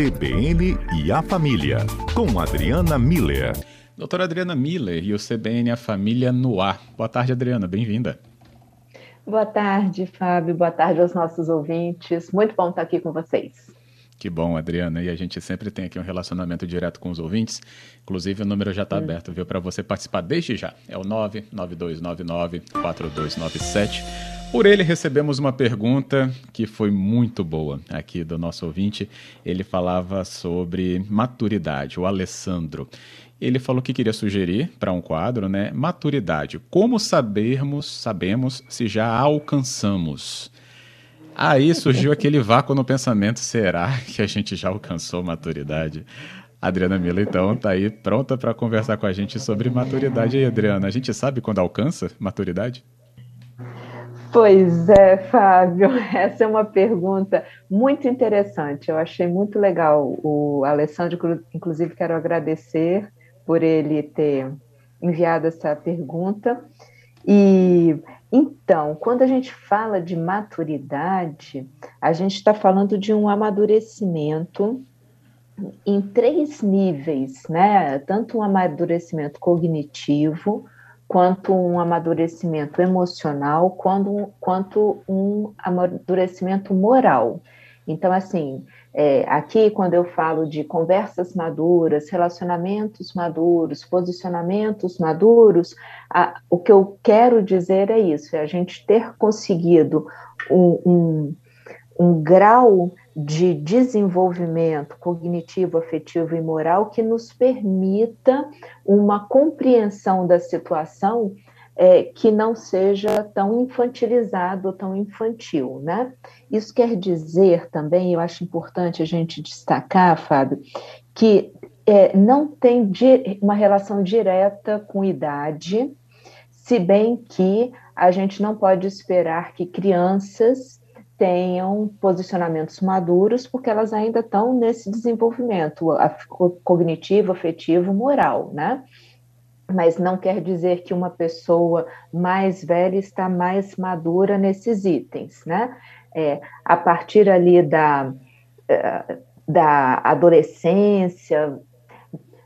CBN e a Família, com Adriana Miller. Doutora Adriana Miller e o CBN e a Família no ar. Boa tarde, Adriana, bem-vinda. Boa tarde, Fábio. Boa tarde aos nossos ouvintes. Muito bom estar aqui com vocês. Que bom, Adriana. E a gente sempre tem aqui um relacionamento direto com os ouvintes. Inclusive, o número já está hum. aberto, viu, para você participar desde já. É o 99299-4297. Por ele, recebemos uma pergunta que foi muito boa aqui do nosso ouvinte. Ele falava sobre maturidade, o Alessandro. Ele falou que queria sugerir para um quadro, né? Maturidade. Como sabermos, sabemos se já alcançamos? Aí surgiu aquele vácuo no pensamento: será que a gente já alcançou maturidade? Adriana Mila, então, está aí pronta para conversar com a gente sobre maturidade. E aí, Adriana, a gente sabe quando alcança maturidade? Pois é, Fábio, essa é uma pergunta muito interessante. Eu achei muito legal o Alessandro, inclusive quero agradecer por ele ter enviado essa pergunta. E então, quando a gente fala de maturidade, a gente está falando de um amadurecimento em três níveis, né? Tanto um amadurecimento cognitivo, quanto um amadurecimento emocional, quanto, quanto um amadurecimento moral. Então, assim, é, aqui, quando eu falo de conversas maduras, relacionamentos maduros, posicionamentos maduros, a, o que eu quero dizer é isso: é a gente ter conseguido um, um, um grau de desenvolvimento cognitivo, afetivo e moral que nos permita uma compreensão da situação é, que não seja tão infantilizado, tão infantil, né? Isso quer dizer também, eu acho importante a gente destacar, Fábio, que é, não tem uma relação direta com idade, se bem que a gente não pode esperar que crianças tenham posicionamentos maduros, porque elas ainda estão nesse desenvolvimento cognitivo, afetivo, moral, né? Mas não quer dizer que uma pessoa mais velha está mais madura nesses itens, né? É, a partir ali da, é, da adolescência,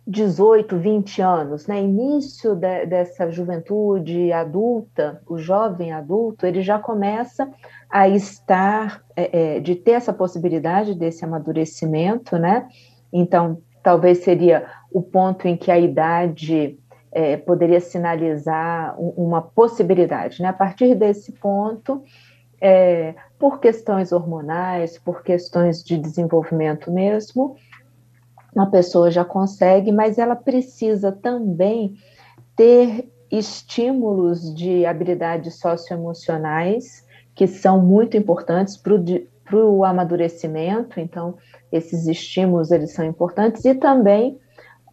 18, 20 anos, né? Início de, dessa juventude adulta, o jovem adulto, ele já começa a estar, é, é, de ter essa possibilidade desse amadurecimento, né? Então, talvez seria o ponto em que a idade é, poderia sinalizar uma possibilidade. Né? A partir desse ponto, é, por questões hormonais, por questões de desenvolvimento mesmo, uma pessoa já consegue, mas ela precisa também ter estímulos de habilidades socioemocionais que são muito importantes para o amadurecimento, então esses estímulos eles são importantes e também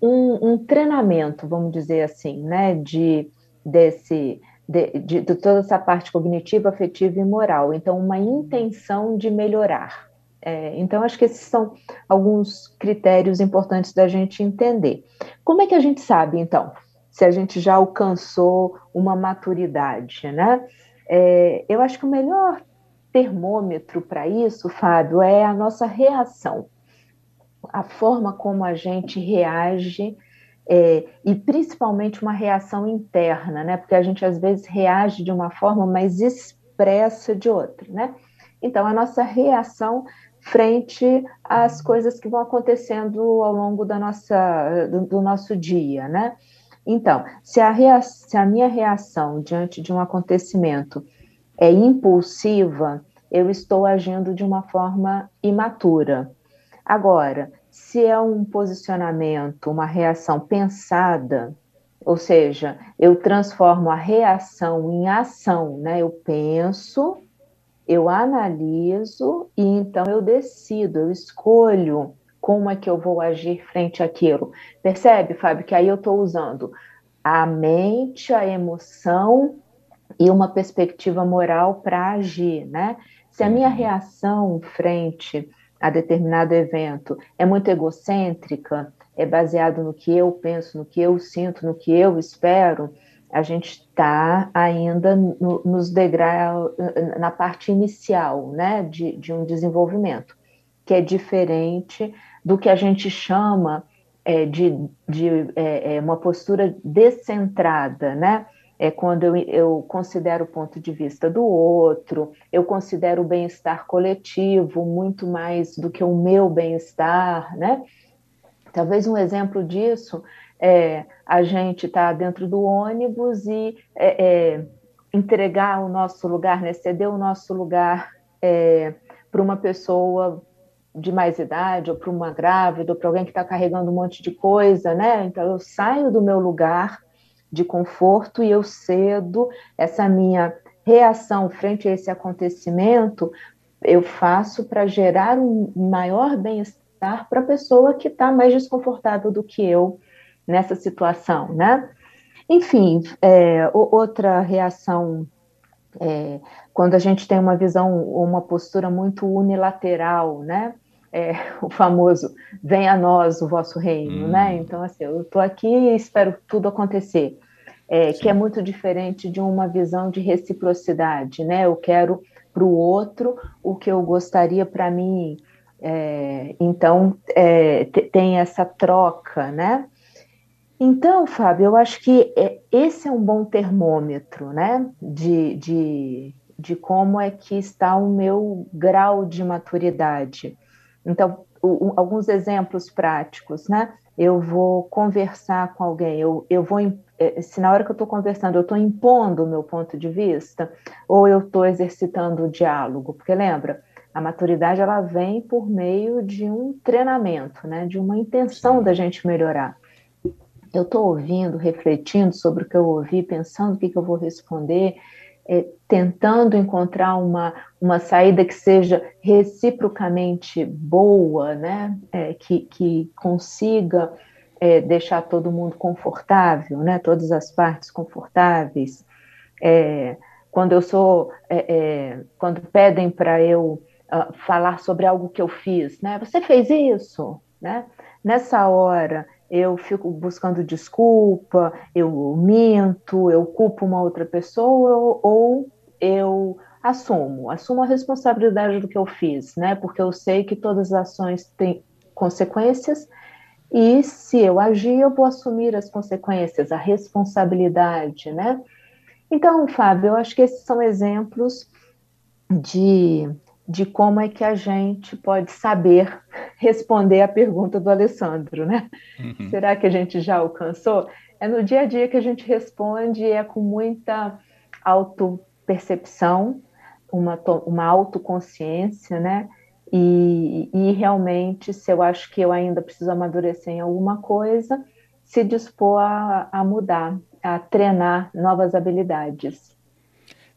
um, um treinamento, vamos dizer assim, né, de, desse, de, de, de, toda essa parte cognitiva, afetiva e moral. Então, uma intenção de melhorar. É, então, acho que esses são alguns critérios importantes da gente entender. Como é que a gente sabe, então, se a gente já alcançou uma maturidade, né? É, eu acho que o melhor termômetro para isso, Fábio, é a nossa reação a forma como a gente reage é, e principalmente uma reação interna, né? Porque a gente às vezes reage de uma forma, mas expressa de outra, né? Então a nossa reação frente às coisas que vão acontecendo ao longo da nossa, do, do nosso dia, né? Então, se a, rea se a minha reação diante de um acontecimento é impulsiva, eu estou agindo de uma forma imatura. Agora, se é um posicionamento, uma reação pensada, ou seja, eu transformo a reação em ação, né? Eu penso, eu analiso e então eu decido, eu escolho como é que eu vou agir frente àquilo. Percebe, Fábio, que aí eu estou usando a mente, a emoção e uma perspectiva moral para agir, né? Se a minha uhum. reação frente a determinado evento é muito egocêntrica, é baseado no que eu penso, no que eu sinto, no que eu espero, a gente está ainda no, nos degraus, na parte inicial né, de, de um desenvolvimento. Que é diferente do que a gente chama é, de, de é, é, uma postura descentrada, né? É quando eu, eu considero o ponto de vista do outro, eu considero o bem-estar coletivo muito mais do que o meu bem-estar, né? Talvez um exemplo disso é a gente estar tá dentro do ônibus e é, é, entregar o nosso lugar, né? ceder o nosso lugar é, para uma pessoa de mais idade, ou para uma grávida, ou para alguém que está carregando um monte de coisa, né? Então eu saio do meu lugar de conforto e eu cedo essa minha reação frente a esse acontecimento, eu faço para gerar um maior bem-estar para a pessoa que está mais desconfortável do que eu nessa situação, né? Enfim, é, outra reação é, quando a gente tem uma visão, uma postura muito unilateral, né? É, o famoso vem a nós o vosso reino, né? hum. né? Então, assim, eu estou aqui e espero tudo acontecer, é, que é muito diferente de uma visão de reciprocidade, né? Eu quero para o outro o que eu gostaria para mim. É, então, é, tem essa troca, né? Então, Fábio, eu acho que é, esse é um bom termômetro, né? De, de, de como é que está o meu grau de maturidade. Então, o, alguns exemplos práticos, né? Eu vou conversar com alguém, eu, eu vou, é, se na hora que eu estou conversando eu estou impondo o meu ponto de vista, ou eu estou exercitando o diálogo, porque lembra, a maturidade ela vem por meio de um treinamento, né? De uma intenção da gente melhorar. Eu estou ouvindo, refletindo sobre o que eu ouvi, pensando o que, que eu vou responder, é, tentando encontrar uma, uma saída que seja reciprocamente boa, né? É, que, que consiga é, deixar todo mundo confortável, né? todas as partes confortáveis. É, quando eu sou, é, é, quando pedem para eu uh, falar sobre algo que eu fiz, né? Você fez isso, né? Nessa hora eu fico buscando desculpa, eu minto, eu culpo uma outra pessoa ou eu assumo, assumo a responsabilidade do que eu fiz, né? Porque eu sei que todas as ações têm consequências e se eu agir, eu vou assumir as consequências, a responsabilidade, né? Então, Fábio, eu acho que esses são exemplos de de como é que a gente pode saber responder a pergunta do Alessandro, né? Uhum. Será que a gente já alcançou? É no dia a dia que a gente responde, é com muita autopercepção, uma, uma autoconsciência, né? E, e realmente, se eu acho que eu ainda preciso amadurecer em alguma coisa, se dispor a, a mudar, a treinar novas habilidades.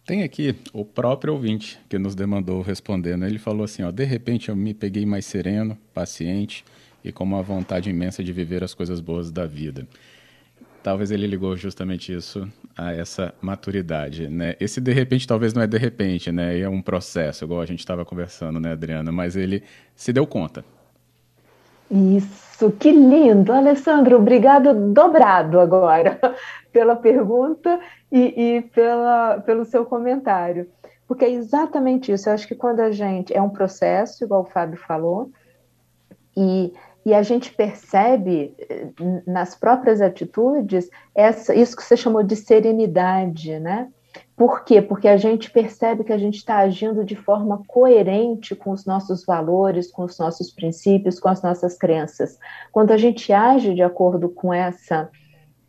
Tem aqui o próprio ouvinte que nos demandou respondendo. Ele falou assim: ó, de repente eu me peguei mais sereno, paciente e com uma vontade imensa de viver as coisas boas da vida. Talvez ele ligou justamente isso a essa maturidade, né? Esse de repente talvez não é de repente, né? É um processo, igual a gente estava conversando, né, Adriana? Mas ele se deu conta. Isso, que lindo, Alessandro. Obrigado dobrado agora pela pergunta e, e pela, pelo seu comentário. Porque é exatamente isso. Eu acho que quando a gente. É um processo, igual o Fábio falou, e, e a gente percebe eh, nas próprias atitudes essa, isso que você chamou de serenidade, né? Por quê? Porque a gente percebe que a gente está agindo de forma coerente com os nossos valores, com os nossos princípios, com as nossas crenças. Quando a gente age de acordo com essa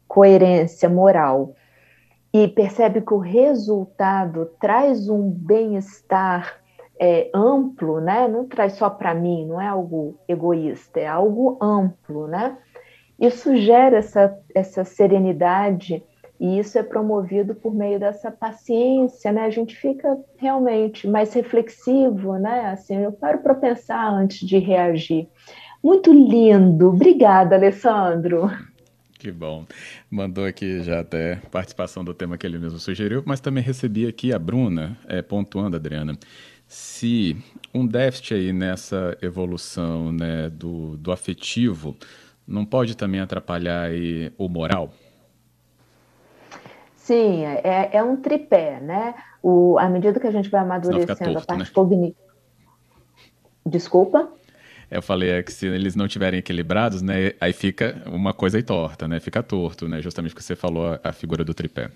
coerência moral e percebe que o resultado traz um bem-estar é, amplo, né? Não traz só para mim, não é algo egoísta, é algo amplo, né? Isso gera essa, essa serenidade e isso é promovido por meio dessa paciência, né? A gente fica realmente mais reflexivo, né? Assim, eu paro para pensar antes de reagir. Muito lindo. Obrigada, Alessandro. Que bom. Mandou aqui já até participação do tema que ele mesmo sugeriu, mas também recebi aqui a Bruna, é, pontuando, Adriana, se um déficit aí nessa evolução né, do, do afetivo não pode também atrapalhar aí o moral? Sim, é, é um tripé, né? O, à medida que a gente vai amadurecendo torto, a parte né? cognitiva. Desculpa? Eu falei é que se eles não tiverem equilibrados, né, aí fica uma coisa aí torta, né? Fica torto, né? Justamente o que você falou, a figura do tripé.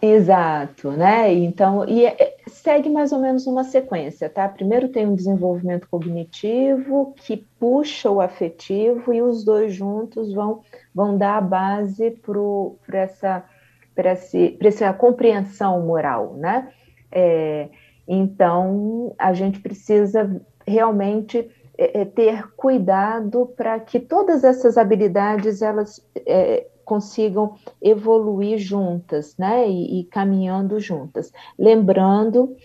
Exato, né? Então, e é, segue mais ou menos uma sequência, tá? Primeiro tem um desenvolvimento cognitivo que puxa o afetivo e os dois juntos vão, vão dar a base para essa, essa compreensão moral, né? É, então, a gente precisa realmente é, é ter cuidado para que todas essas habilidades elas é, consigam evoluir juntas, né? E, e caminhando juntas. Lembrando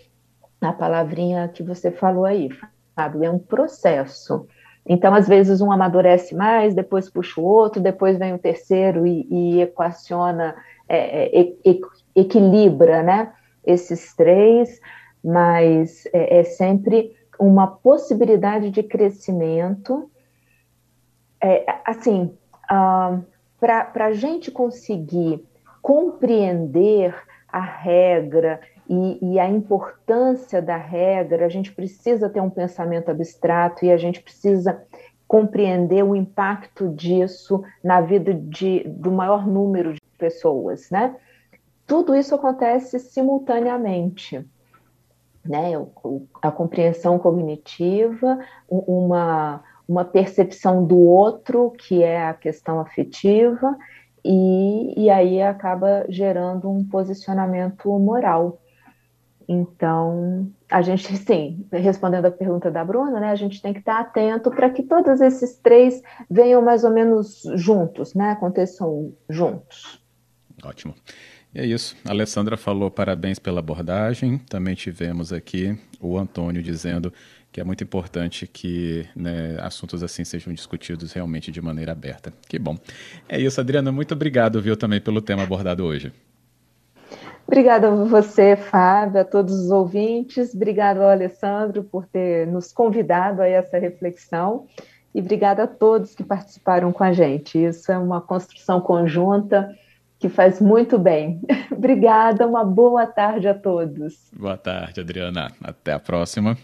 a palavrinha que você falou aí, Fábio, é um processo. Então, às vezes, um amadurece mais, depois puxa o outro, depois vem o terceiro e, e equaciona, é, é, equilibra né, esses três, mas é, é sempre uma possibilidade de crescimento. É, assim, uh, para a gente conseguir compreender a regra e, e, a importância da regra, a gente precisa ter um pensamento abstrato e a gente precisa compreender o impacto disso na vida de, do maior número de pessoas, né? Tudo isso acontece simultaneamente, né? A compreensão cognitiva, uma uma percepção do outro, que é a questão afetiva, e, e aí acaba gerando um posicionamento moral. Então, a gente, sim, respondendo a pergunta da Bruna, né, a gente tem que estar atento para que todos esses três venham mais ou menos juntos, né, aconteçam juntos. Ótimo. E é isso. A Alessandra falou parabéns pela abordagem. Também tivemos aqui o Antônio dizendo que é muito importante que né, assuntos assim sejam discutidos realmente de maneira aberta. Que bom. É isso, Adriana. Muito obrigado, viu, também pelo tema abordado hoje. Obrigada a você, Fábio, a todos os ouvintes. Obrigado ao Alessandro por ter nos convidado a essa reflexão. E obrigada a todos que participaram com a gente. Isso é uma construção conjunta que faz muito bem. Obrigada, uma boa tarde a todos. Boa tarde, Adriana. Até a próxima.